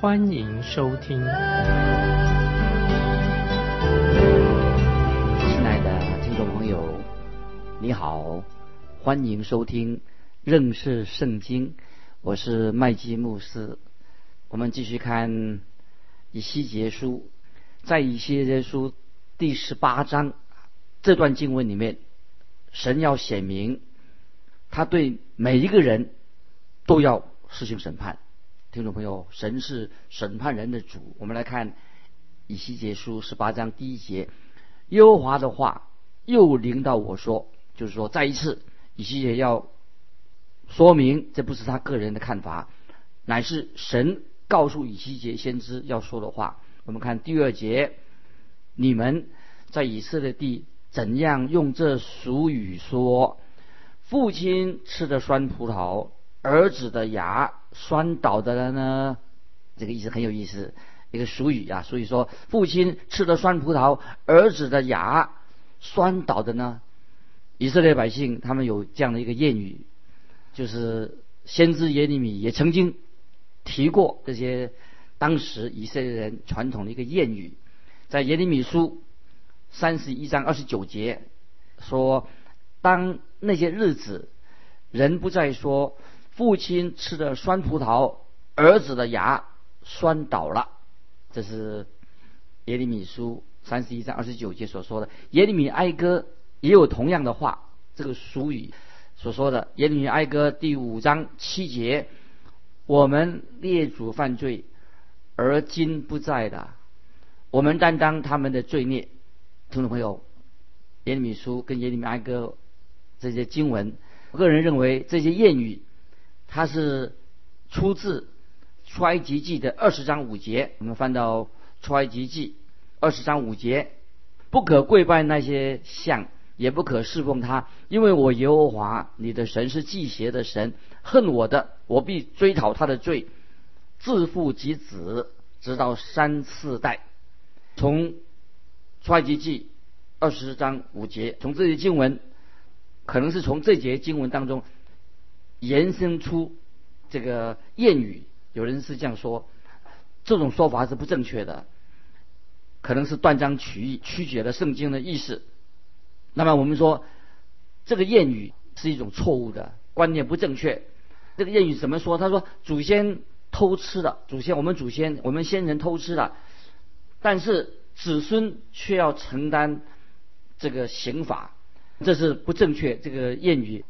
欢迎收听。亲爱的听众朋友，你好，欢迎收听认识圣经。我是麦基牧师，我们继续看以西结书，在以西结书第十八章这段经文里面，神要显明，他对每一个人都要实行审判。听众朋友，神是审判人的主。我们来看以西结书十八章第一节，耶和华的话又临到我说，就是说再一次，以西结要。说明这不是他个人的看法，乃是神告诉以西结先知要说的话。我们看第二节，你们在以色列地怎样用这俗语说：父亲吃的酸葡萄，儿子的牙酸倒的了呢？这个意思很有意思，一个俗语啊。所以说，父亲吃了酸葡萄，儿子的牙酸倒的呢？以色列百姓他们有这样的一个谚语。就是先知耶利米也曾经提过这些当时以色列人传统的一个谚语，在耶利米书三十一章二十九节说：“当那些日子，人不再说父亲吃的酸葡萄，儿子的牙酸倒了。”这是耶利米书三十一章二十九节所说的。耶利米哀歌也有同样的话，这个俗语。所说的耶利米哀歌第五章七节，我们列祖犯罪，而今不在的，我们担当他们的罪孽。听众朋友，耶利米书跟耶利米哀歌这些经文，我个人认为这些谚语，它是出自出埃及记的二十章五节。我们翻到出埃及记二十章五节，不可跪拜那些像。也不可侍奉他，因为我耶和华你的神是祭邪的神，恨我的，我必追讨他的罪，自父及子，直到三四代。从出埃及记二十章五节，从这些经文，可能是从这节经文当中延伸出这个谚语。有人是这样说，这种说法是不正确的，可能是断章取义，曲解了圣经的意思。那么我们说，这个谚语是一种错误的观念，不正确。这个谚语怎么说？他说：“祖先偷吃了，祖先我们祖先我们先人偷吃了，但是子孙却要承担这个刑罚，这是不正确。”这个谚语，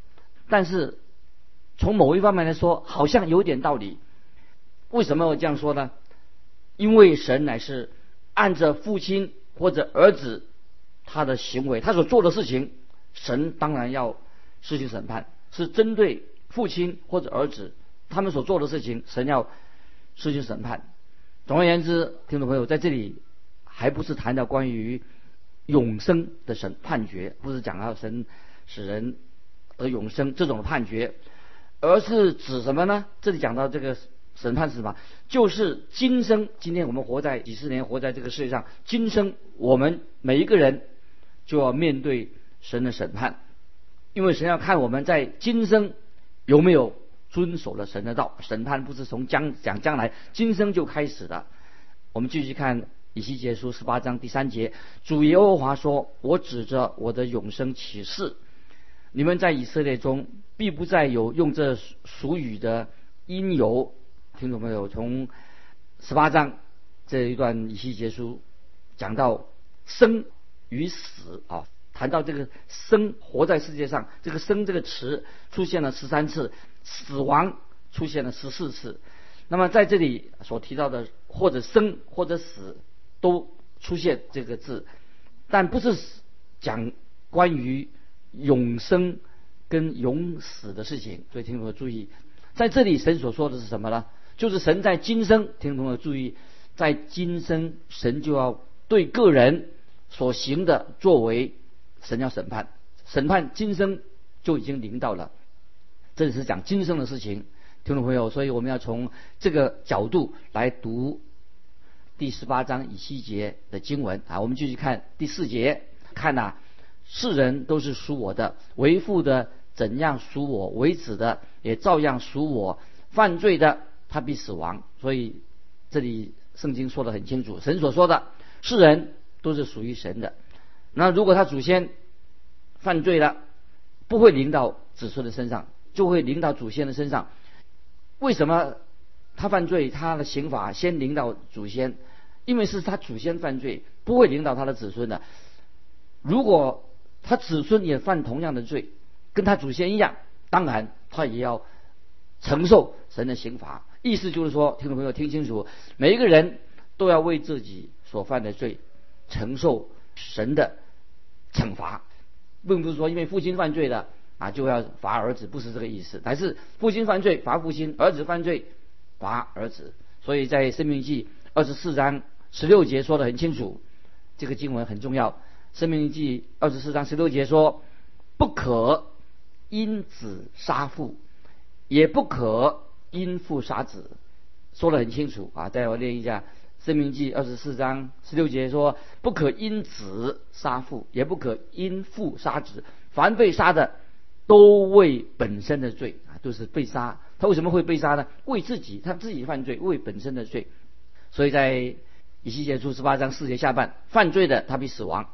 但是从某一方面来说，好像有点道理。为什么我这样说呢？因为神乃是按着父亲或者儿子。他的行为，他所做的事情，神当然要实行审判，是针对父亲或者儿子他们所做的事情，神要实行审判。总而言之，听众朋友，在这里还不是谈到关于永生的审判决，不是讲到神使人得永生这种判决，而是指什么呢？这里讲到这个审判是什么？就是今生，今天我们活在几十年，活在这个世界上，今生我们每一个人。就要面对神的审判，因为神要看我们在今生有没有遵守了神的道。审判不是从将讲将来，今生就开始的。我们继续看以西结书十八章第三节，主耶和华说：“我指着我的永生启示，你们在以色列中必不再有用这俗语的因由。”听众朋友，从十八章这一段以西结书讲到生。与死啊，谈到这个生活在世界上，这个生这个词出现了十三次，死亡出现了十四次。那么在这里所提到的，或者生或者死，都出现这个字，但不是讲关于永生跟永死的事情。所以听众朋友注意，在这里神所说的是什么呢？就是神在今生，听众朋友注意，在今生神就要对个人所行的作为，神要审判，审判今生就已经临到了。这里是讲今生的事情，听众朋友，所以我们要从这个角度来读第十八章以西节的经文啊。我们继续看第四节，看呐，世人都是属我的，为父的怎样属我，为子的也照样属我，犯罪的他必死亡。所以这里圣经说的很清楚，神所说的世人都是属于神的。那如果他祖先犯罪了，不会临到子孙的身上。就会临到祖先的身上。为什么他犯罪，他的刑罚先临到祖先？因为是他祖先犯罪，不会领导他的子孙的。如果他子孙也犯同样的罪，跟他祖先一样，当然他也要承受神的刑罚。意思就是说，听众朋友听清楚，每一个人都要为自己所犯的罪承受神的惩罚，并不是说因为父亲犯罪了。啊，就要罚儿子，不是这个意思。但是父亲犯罪罚父亲，儿子犯罪罚儿子。所以在《生命记》二十四章十六节说的很清楚，这个经文很重要。《生命记》二十四章十六节说：“不可因子杀父，也不可因父杀子。”说的很清楚啊。待会我念一下《生命记》二十四章十六节说：“不可因子杀父，也不可因父杀子。凡被杀的。”都为本身的罪啊，都是被杀。他为什么会被杀呢？为自己，他自己犯罪，为本身的罪。所以在以西结书十八章四节下半，犯罪的他必死亡。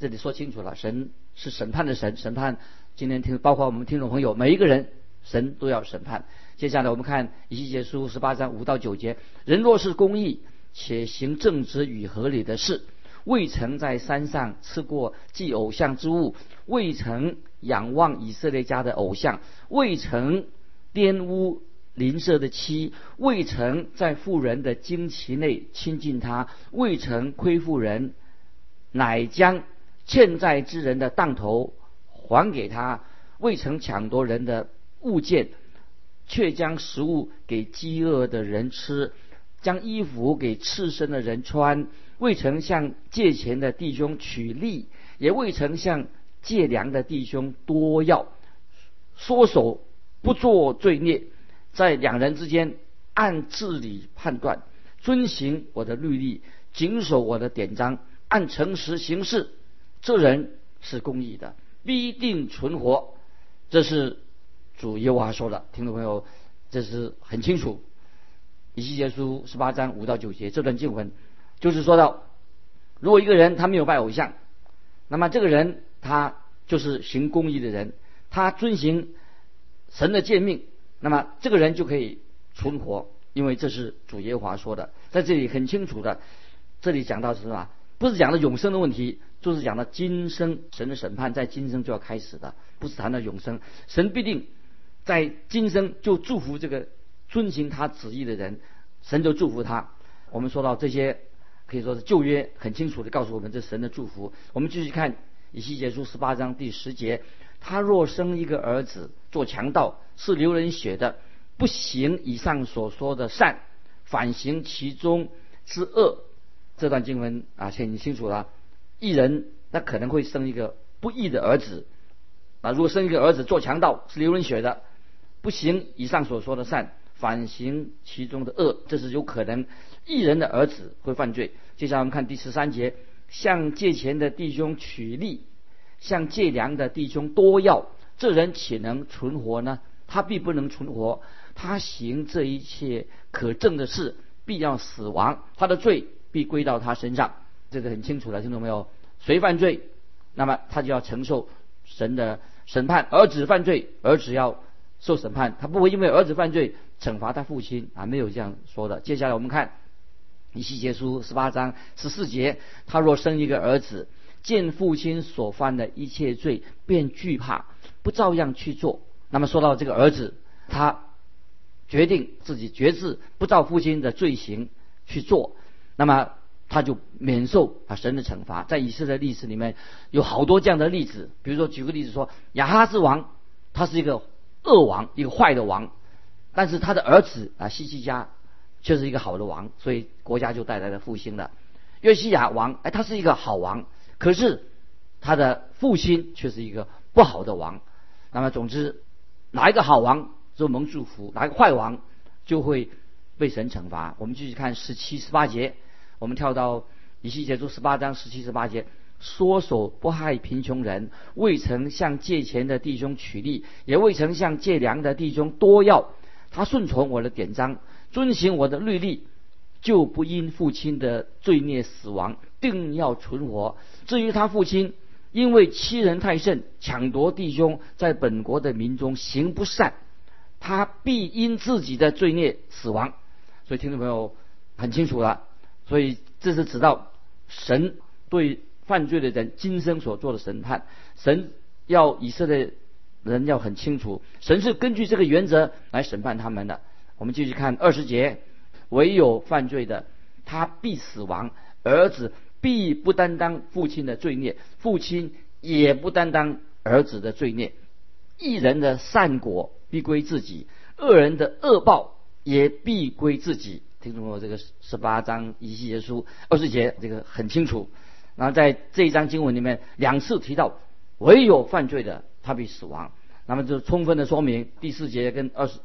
这里说清楚了，神是审判的神，审判今天听，包括我们听众朋友每一个人，神都要审判。接下来我们看以西结书十八章五到九节：人若是公义，且行正直与合理的事。未曾在山上吃过祭偶像之物，未曾仰望以色列家的偶像，未曾玷污邻舍的妻，未曾在妇人的经期内亲近他，未曾亏负人，乃将欠债之人的当头还给他，未曾抢夺人的物件，却将食物给饥饿的人吃，将衣服给赤身的人穿。未曾向借钱的弟兄取利，也未曾向借粮的弟兄多要，缩手不做罪孽，在两人之间按治理判断，遵行我的律例，谨守我的典章，按诚实行事，这人是公义的，必定存活。这是主耶和华说的，听众朋友，这是很清楚。以西结书十八章五到九节这段经文。就是说到，如果一个人他没有拜偶像，那么这个人他就是行公义的人，他遵行神的诫命，那么这个人就可以存活，因为这是主耶和华说的，在这里很清楚的，这里讲到是什么？不是讲的永生的问题，就是讲的今生神的审判在今生就要开始的，不是谈到永生，神必定在今生就祝福这个遵行他旨意的人，神就祝福他。我们说到这些。可以说是旧约很清楚的告诉我们这神的祝福。我们继续看以西结书十八章第十节：他若生一个儿子做强盗，是流人血的，不行以上所说的善，反行其中之恶。这段经文啊，很清楚了。一人那可能会生一个不义的儿子啊，如果生一个儿子做强盗，是流人血的，不行以上所说的善，反行其中的恶，这是有可能。异人的儿子会犯罪。接下来我们看第十三节：向借钱的弟兄取利，向借粮的弟兄多要，这人岂能存活呢？他必不能存活。他行这一切可证的事，必要死亡。他的罪必归到他身上。这个很清楚了，听懂没有？谁犯罪，那么他就要承受神的审判。儿子犯罪，儿子要受审判。他不会因为儿子犯罪惩罚他父亲啊，没有这样说的。接下来我们看。以西结书十八章十四节，他若生一个儿子，见父亲所犯的一切罪，便惧怕，不照样去做。那么说到这个儿子，他决定自己决志，不照父亲的罪行去做，那么他就免受啊神的惩罚。在以色列历史里面有好多这样的例子，比如说举个例子说，亚哈斯王他是一个恶王，一个坏的王，但是他的儿子啊西西家。却是一个好的王，所以国家就带来了复兴了。约西亚王，哎，他是一个好王，可是他的父亲却是一个不好的王。那么，总之，哪一个好王就蒙祝福，哪一个坏王就会被神惩罚。我们继续看十七、十八节，我们跳到以西结书十八章十七、十八节。缩手不害贫穷人，未曾向借钱的弟兄取利，也未曾向借粮的弟兄多要。他顺从我的典章，遵行我的律例，就不因父亲的罪孽死亡，定要存活。至于他父亲，因为欺人太甚，抢夺弟兄，在本国的民中行不善，他必因自己的罪孽死亡。所以听众朋友很清楚了，所以这是指到神对。犯罪的人今生所做的审判，神要以色列人要很清楚，神是根据这个原则来审判他们的。我们继续看二十节，唯有犯罪的，他必死亡；儿子必不担当父亲的罪孽，父亲也不担当儿子的罪孽。一人的善果必归自己，恶人的恶报也必归自己。听众朋友这个十八章以西结书二十节，这个很清楚。然后在这一章经文里面两次提到，唯有犯罪的他必死亡。那么就充分的说明第四节跟二十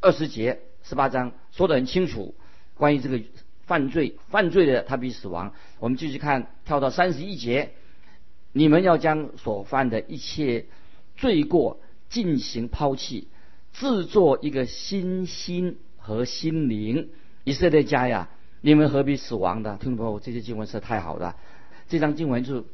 二十节十八章说的很清楚，关于这个犯罪犯罪的他必死亡。我们继续看跳到三十一节，你们要将所犯的一切罪过进行抛弃，制作一个新心和心灵。以色列家呀，你们何必死亡的？听众朋友，这些经文是太好了。这张经文就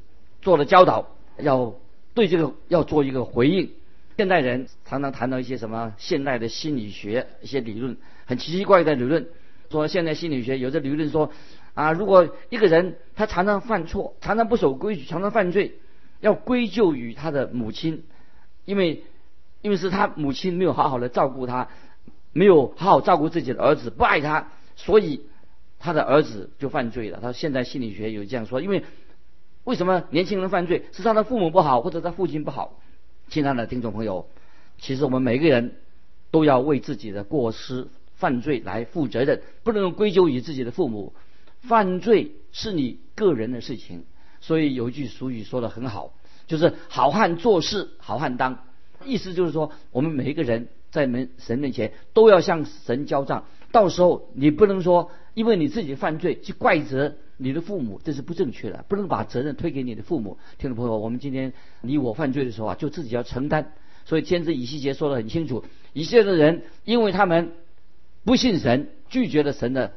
做了教导，要对这个要做一个回应。现代人常常谈到一些什么现代的心理学一些理论，很奇奇怪怪的理论。说现代心理学有的理论说，啊，如果一个人他常常犯错，常常不守规矩，常常犯罪，要归咎于他的母亲，因为因为是他母亲没有好好的照顾他，没有好好照顾自己的儿子，不爱他，所以。他的儿子就犯罪了。他现在心理学有这样说，因为为什么年轻人犯罪？是他的父母不好，或者他父亲不好？亲爱的听众朋友，其实我们每个人都要为自己的过失、犯罪来负责任，不能归咎于自己的父母。犯罪是你个人的事情，所以有一句俗语说的很好，就是“好汉做事好汉当”，意思就是说，我们每一个人在门神面前都要向神交账。到时候你不能说。因为你自己犯罪去怪责你的父母，这是不正确的，不能把责任推给你的父母。听众朋友，我们今天你我犯罪的时候啊，就自己要承担。所以先知以西结说的很清楚，以色列人因为他们不信神，拒绝了神的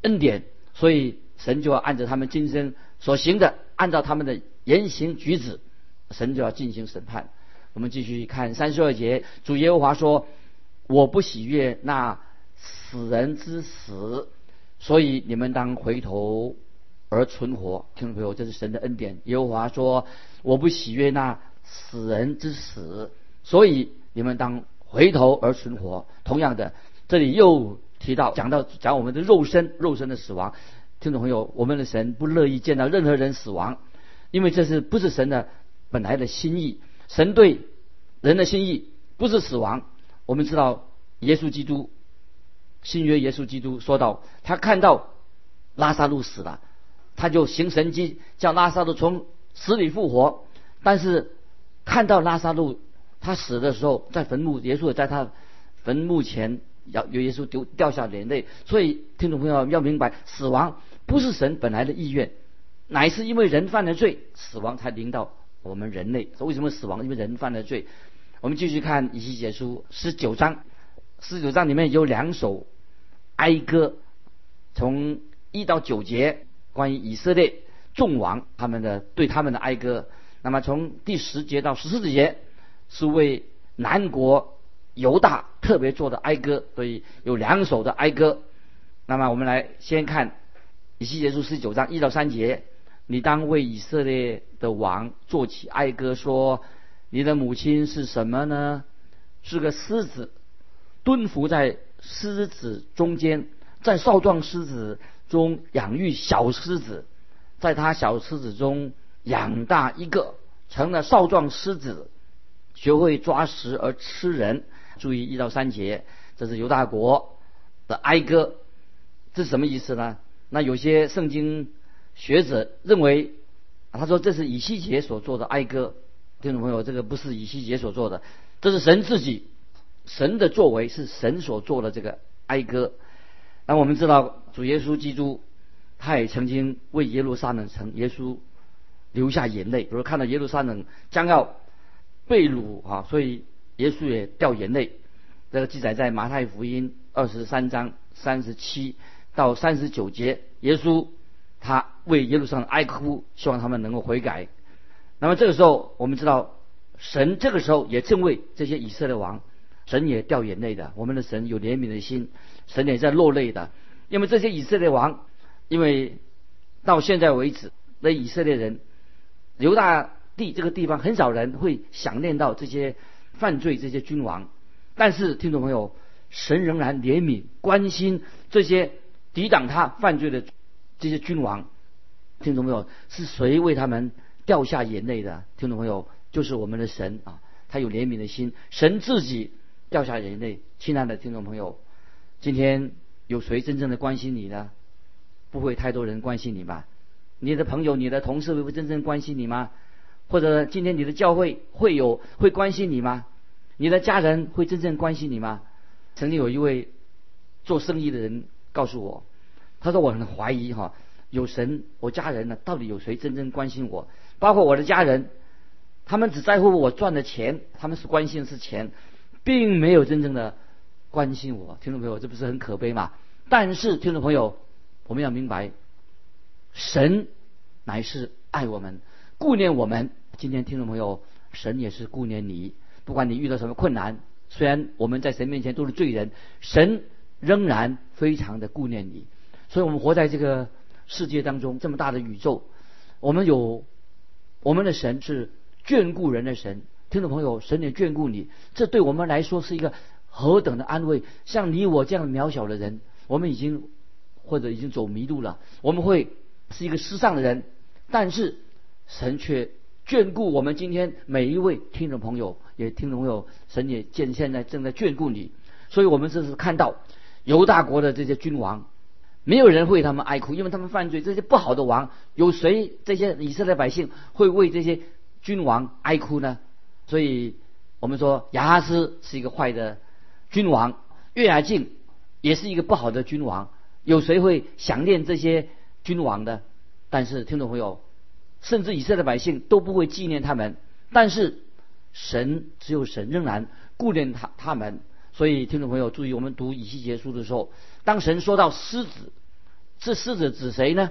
恩典，所以神就要按照他们今生所行的，按照他们的言行举止，神就要进行审判。我们继续看三十二节，主耶和华说：“我不喜悦那死人之死。”所以你们当回头而存活，听众朋友，这是神的恩典。耶和华说：“我不喜悦那死人之死。”所以你们当回头而存活。同样的，这里又提到讲到讲我们的肉身，肉身的死亡。听众朋友，我们的神不乐意见到任何人死亡，因为这是不是神的本来的心意？神对人的心意不是死亡。我们知道耶稣基督。新约耶稣基督说到，他看到拉萨路死了，他就行神迹，叫拉萨路从死里复活。但是看到拉萨路他死的时候，在坟墓，耶稣在他坟墓前，要有耶稣丢掉下眼泪。所以听众朋友要明白，死亡不是神本来的意愿，乃是因为人犯了罪，死亡才临到我们人类。为什么死亡？因为人犯了罪。我们继续看以西结书十九章，十九章里面有两首。哀歌，从一到九节关于以色列众王他们的对他们的哀歌。那么从第十节到十四节是为南国犹大特别做的哀歌，所以有两首的哀歌。那么我们来先看以西结书十九章一到三节，你当为以色列的王做起哀歌，说你的母亲是什么呢？是个狮子，蹲伏在。狮子中间，在少壮狮子中养育小狮子，在他小狮子中养大一个，成了少壮狮子，学会抓食而吃人。注意一到三节，这是犹大国的哀歌。这是什么意思呢？那有些圣经学者认为，他说这是以西结所做的哀歌。听众朋友，这个不是以西结所做的，这是神自己，神的作为是神所做的这个哀歌。那我们知道主耶稣基督，他也曾经为耶路撒冷城耶稣流下眼泪，比如看到耶路撒冷将要被掳啊，所以耶稣也掉眼泪。这个记载在马太福音二十三章三十七到三十九节，耶稣他为耶路撒冷哀哭，希望他们能够悔改。那么这个时候，我们知道神这个时候也正为这些以色列王，神也掉眼泪的。我们的神有怜悯的心。神也在落泪的，因为这些以色列王，因为到现在为止，那以色列人犹大地这个地方很少人会想念到这些犯罪这些君王，但是听众朋友，神仍然怜悯关心这些抵挡他犯罪的这些君王。听众朋友，是谁为他们掉下眼泪的？听众朋友，就是我们的神啊，他有怜悯的心，神自己掉下眼泪。亲爱的听众朋友。今天有谁真正的关心你呢？不会太多人关心你吧？你的朋友、你的同事会不会真正关心你吗？或者今天你的教会会有会关心你吗？你的家人会真正关心你吗？曾经有一位做生意的人告诉我，他说我很怀疑哈，有神，我家人呢到底有谁真正关心我？包括我的家人，他们只在乎我赚的钱，他们是关心的是钱，并没有真正的。关心我，听众朋友，这不是很可悲吗？但是，听众朋友，我们要明白，神乃是爱我们、顾念我们。今天，听众朋友，神也是顾念你。不管你遇到什么困难，虽然我们在神面前都是罪人，神仍然非常的顾念你。所以，我们活在这个世界当中，这么大的宇宙，我们有我们的神是眷顾人的神。听众朋友，神也眷顾你，这对我们来说是一个。何等的安慰！像你我这样渺小的人，我们已经或者已经走迷路了。我们会是一个失丧的人，但是神却眷顾我们。今天每一位听众朋友，也听众朋友，神也见现在正在眷顾你。所以我们这是看到犹大国的这些君王，没有人为他们哀哭，因为他们犯罪。这些不好的王，有谁这些以色列百姓会为这些君王哀哭呢？所以我们说亚哈斯是一个坏的。君王约雅敬也是一个不好的君王，有谁会想念这些君王的？但是听众朋友，甚至以色列百姓都不会纪念他们。但是神只有神仍然顾念他他们。所以听众朋友注意，我们读以西结书的时候，当神说到狮子，这狮子指谁呢？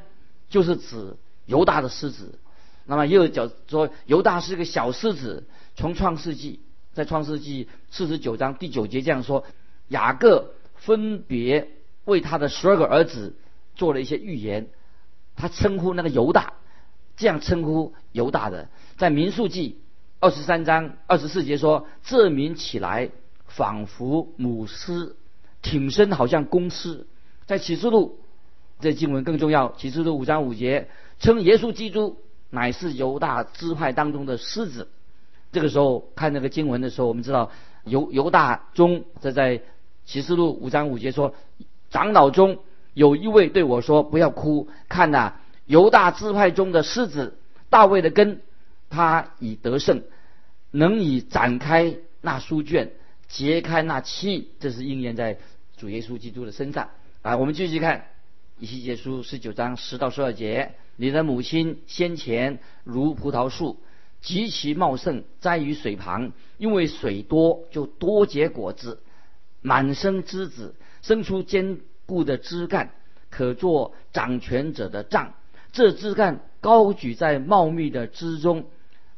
就是指犹大的狮子。那么也有讲说犹大是个小狮子，从创世纪。在创世纪四十九章第九节这样说：雅各分别为他的十二个儿子做了一些预言，他称呼那个犹大，这样称呼犹大的。在民数记二十三章二十四节说：这名起来仿佛母狮，挺身好像公狮。在启示录这经文更重要，启示录五章五节称耶稣基督乃是犹大支派当中的狮子。这个时候看那个经文的时候，我们知道犹犹大中这在启示录五章五节说，长老中有一位对我说：“不要哭，看呐，犹大支派中的狮子大卫的根，他已得胜，能以展开那书卷，揭开那气。”这是应验在主耶稣基督的身上啊。我们继续看以西结书十九章十到十二节：你的母亲先前如葡萄树。极其茂盛，栽于水旁，因为水多就多结果子，满生枝子，生出坚固的枝干，可做掌权者的杖。这枝干高举在茂密的枝中，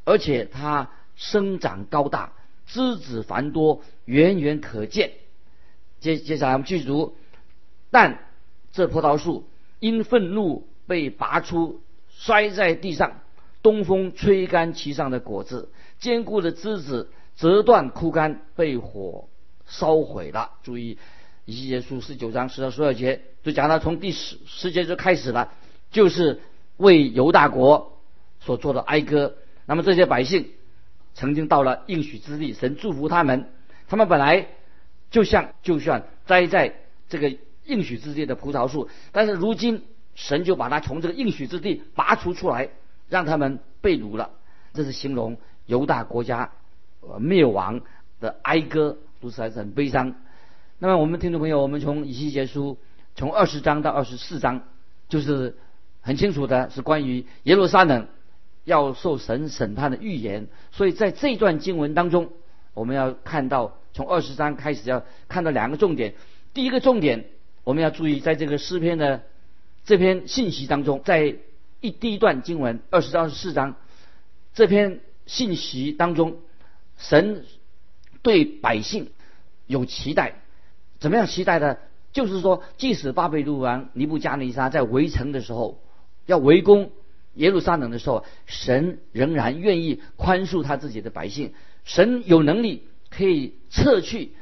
而且它生长高大，枝子繁多，远远可见。接接下来我们继续读，但这葡萄树因愤怒被拔出，摔在地上。东风吹干其上的果子，坚固的枝子折断枯干，被火烧毁了。注意，以西结书十九章十到十二节就讲到，从第十十节就开始了，就是为犹大国所做的哀歌。那么这些百姓曾经到了应许之地，神祝福他们，他们本来就像就像栽在这个应许之地的葡萄树，但是如今神就把它从这个应许之地拔除出来，让他们被掳了。这是形容犹大国家灭亡的哀歌，如此还是很悲伤。那么我们听众朋友，我们从以西结书从二十章到二十四章，就是很清楚的是关于耶路撒冷要受神审判的预言。所以在这段经文当中，我们要看到从二十章开始要看到两个重点。第一个重点，我们要注意在这个诗篇的这篇信息当中，在一第一段经文二十到二十四章这篇信息当中，神对百姓有期待。怎么样期待呢？就是说，即使巴比鲁王尼布加尼撒在围城的时候，要围攻耶路撒冷的时候，神仍然愿意宽恕他自己的百姓。神有能力可以撤去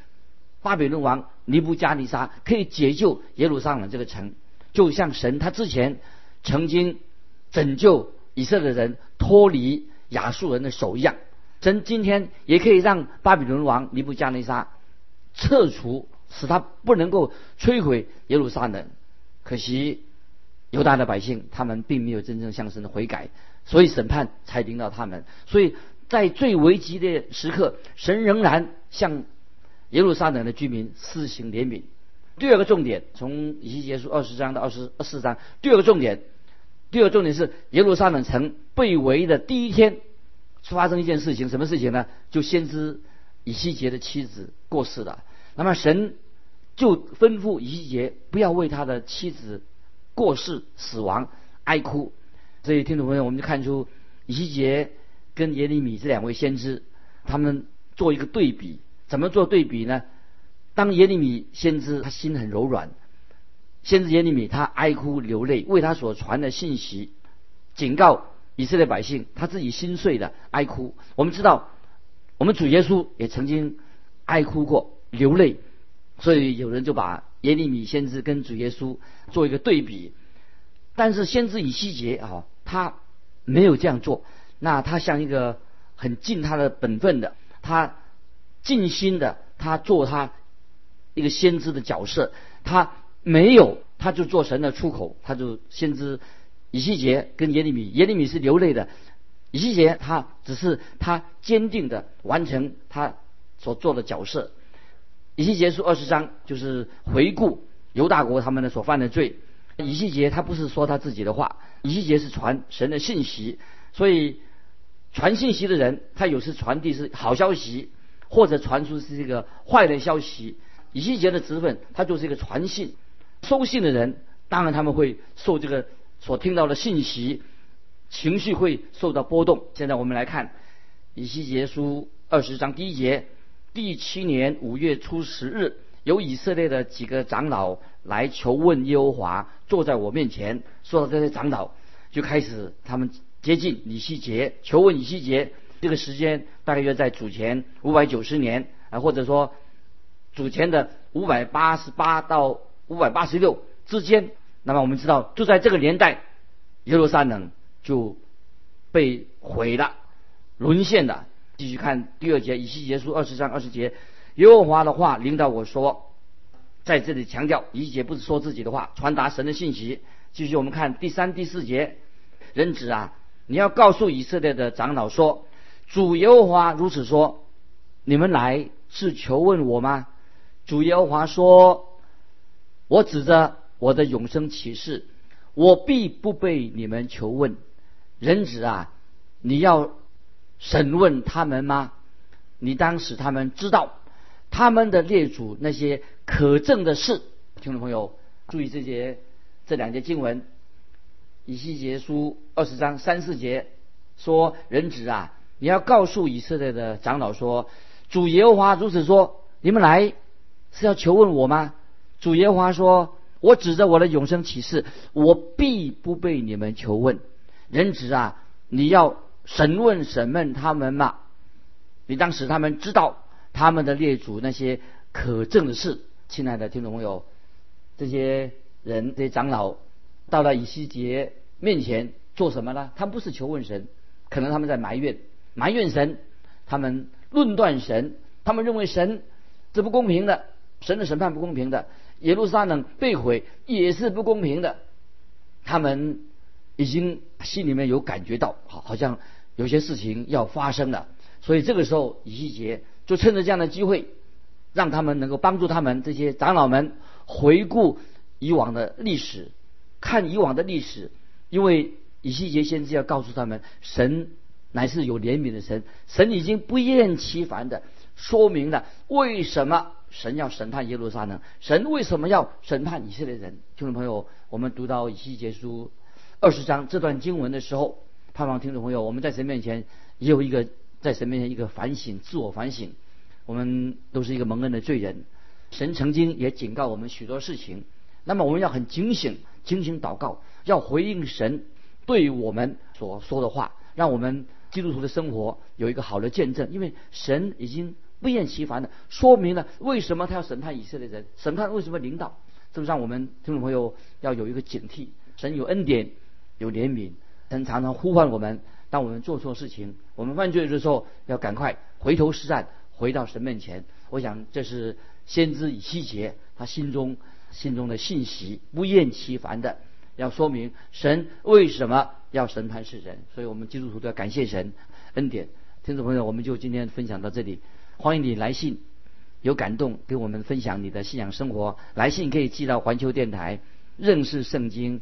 巴比伦王尼布加尼撒，可以解救耶路撒冷这个城，就像神他之前曾经拯救以色列人脱离亚述人的手一样。神今天也可以让巴比伦王尼布加尼撒撤除。使他不能够摧毁耶路撒冷，可惜犹大的百姓他们并没有真正向神的悔改，所以审判才临到他们。所以在最危急的时刻，神仍然向耶路撒冷的居民施行怜悯。第二个重点，从以西结书二十章到二十四章，第二个重点，第二个重点是耶路撒冷城被围的第一天，发生一件事情，什么事情呢？就先知以西结的妻子过世了。那么神。就吩咐以西结不要为他的妻子过世死亡哀哭。所以听众朋友，我们就看出以西结跟耶利米这两位先知，他们做一个对比。怎么做对比呢？当耶利米先知他心很柔软，先知耶利米他哀哭流泪，为他所传的信息警告以色列百姓，他自己心碎的哀哭。我们知道，我们主耶稣也曾经哀哭过流泪。所以有人就把耶利米先知跟主耶稣做一个对比，但是先知以西结啊，他没有这样做。那他像一个很尽他的本分的，他尽心的，他做他一个先知的角色。他没有，他就做神的出口，他就先知以西结跟耶利米，耶利米是流泪的，以西结他只是他坚定的完成他所做的角色。以西结书二十章就是回顾犹大国他们的所犯的罪。以西结他不是说他自己的话，以西结是传神的信息，所以传信息的人，他有时传递是好消息，或者传出是这个坏的消息。以西结的职分，他就是一个传信、收信的人，当然他们会受这个所听到的信息，情绪会受到波动。现在我们来看以西结书二十章第一节。第七年五月初十日，有以色列的几个长老来求问耶和华，坐在我面前。说到这些长老，就开始他们接近以西结，求问以西结。这个时间大约在主前五百九十年啊，或者说主前的五百八十八到五百八十六之间。那么我们知道，就在这个年代，耶路撒冷就被毁了，沦陷了。继续看第二节，以西结书二十章二十节，耶和华的话领导我说，在这里强调以西结不是说自己的话，传达神的信息。继续我们看第三、第四节，人子啊，你要告诉以色列的长老说，主耶和华如此说，你们来是求问我吗？主耶和华说，我指着我的永生启示，我必不被你们求问。人子啊，你要。审问他们吗？你当使他们知道他们的列祖那些可证的事。听众朋友，注意这节这两节经文，以西结书二十章三四节说：“人子啊，你要告诉以色列的长老说，主耶和华如此说：你们来是要求问我吗？主耶和华说：我指着我的永生启示，我必不被你们求问。人子啊，你要。”审问审问他们嘛？你当时他们知道他们的列祖那些可证的事。亲爱的听众朋友，这些人这些长老到了以西结面前做什么呢？他们不是求问神，可能他们在埋怨埋怨神，他们论断神，他们认为神是不公平的，神的审判不公平的。耶路撒冷被毁也是不公平的。他们已经心里面有感觉到，好，好像有些事情要发生了。所以这个时候，以西结就趁着这样的机会，让他们能够帮助他们这些长老们回顾以往的历史，看以往的历史，因为以西结先知要告诉他们，神乃是有怜悯的神，神已经不厌其烦的说明了为什么神要审判耶路撒冷，神为什么要审判以色列人。听众朋友，我们读到以西结书二十章这段经文的时候，盼望听众朋友我们在神面前也有一个。在神面前一个反省，自我反省。我们都是一个蒙恩的罪人，神曾经也警告我们许多事情。那么我们要很警醒，警醒祷告，要回应神对我们所说的话，让我们基督徒的生活有一个好的见证。因为神已经不厌其烦的说明了为什么他要审判以色列人，审判为什么领导，这让我们听众朋友要有一个警惕。神有恩典，有怜悯，神常常呼唤我们。当我们做错事情，我们犯罪的时候，要赶快回头是岸，回到神面前。我想这是先知以西结他心中心中的信息，不厌其烦的要说明神为什么要审判世人。所以我们基督徒都要感谢神恩典。听众朋友，我们就今天分享到这里，欢迎你来信，有感动给我们分享你的信仰生活，来信可以寄到环球电台认识圣经